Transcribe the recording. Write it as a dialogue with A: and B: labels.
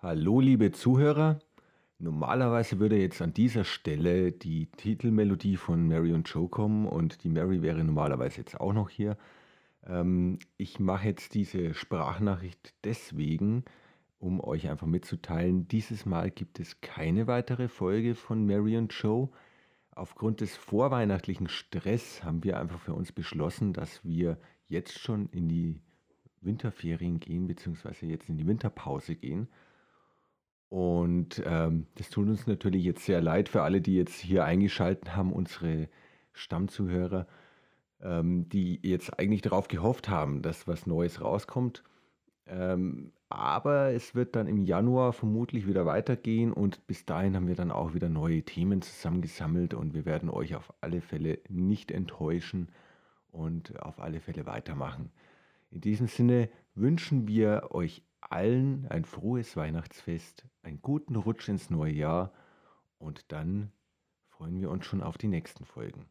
A: Hallo, liebe Zuhörer. Normalerweise würde jetzt an dieser Stelle die Titelmelodie von Mary und Joe kommen und die Mary wäre normalerweise jetzt auch noch hier. Ähm, ich mache jetzt diese Sprachnachricht deswegen, um euch einfach mitzuteilen, dieses Mal gibt es keine weitere Folge von Mary und Joe. Aufgrund des vorweihnachtlichen Stress haben wir einfach für uns beschlossen, dass wir jetzt schon in die Winterferien gehen, beziehungsweise jetzt in die Winterpause gehen. Und ähm, das tut uns natürlich jetzt sehr leid für alle, die jetzt hier eingeschaltet haben, unsere Stammzuhörer, ähm, die jetzt eigentlich darauf gehofft haben, dass was Neues rauskommt. Ähm, aber es wird dann im Januar vermutlich wieder weitergehen und bis dahin haben wir dann auch wieder neue Themen zusammengesammelt und wir werden euch auf alle Fälle nicht enttäuschen und auf alle Fälle weitermachen. In diesem Sinne wünschen wir euch allen ein frohes Weihnachtsfest, einen guten Rutsch ins neue Jahr und dann freuen wir uns schon auf die nächsten Folgen.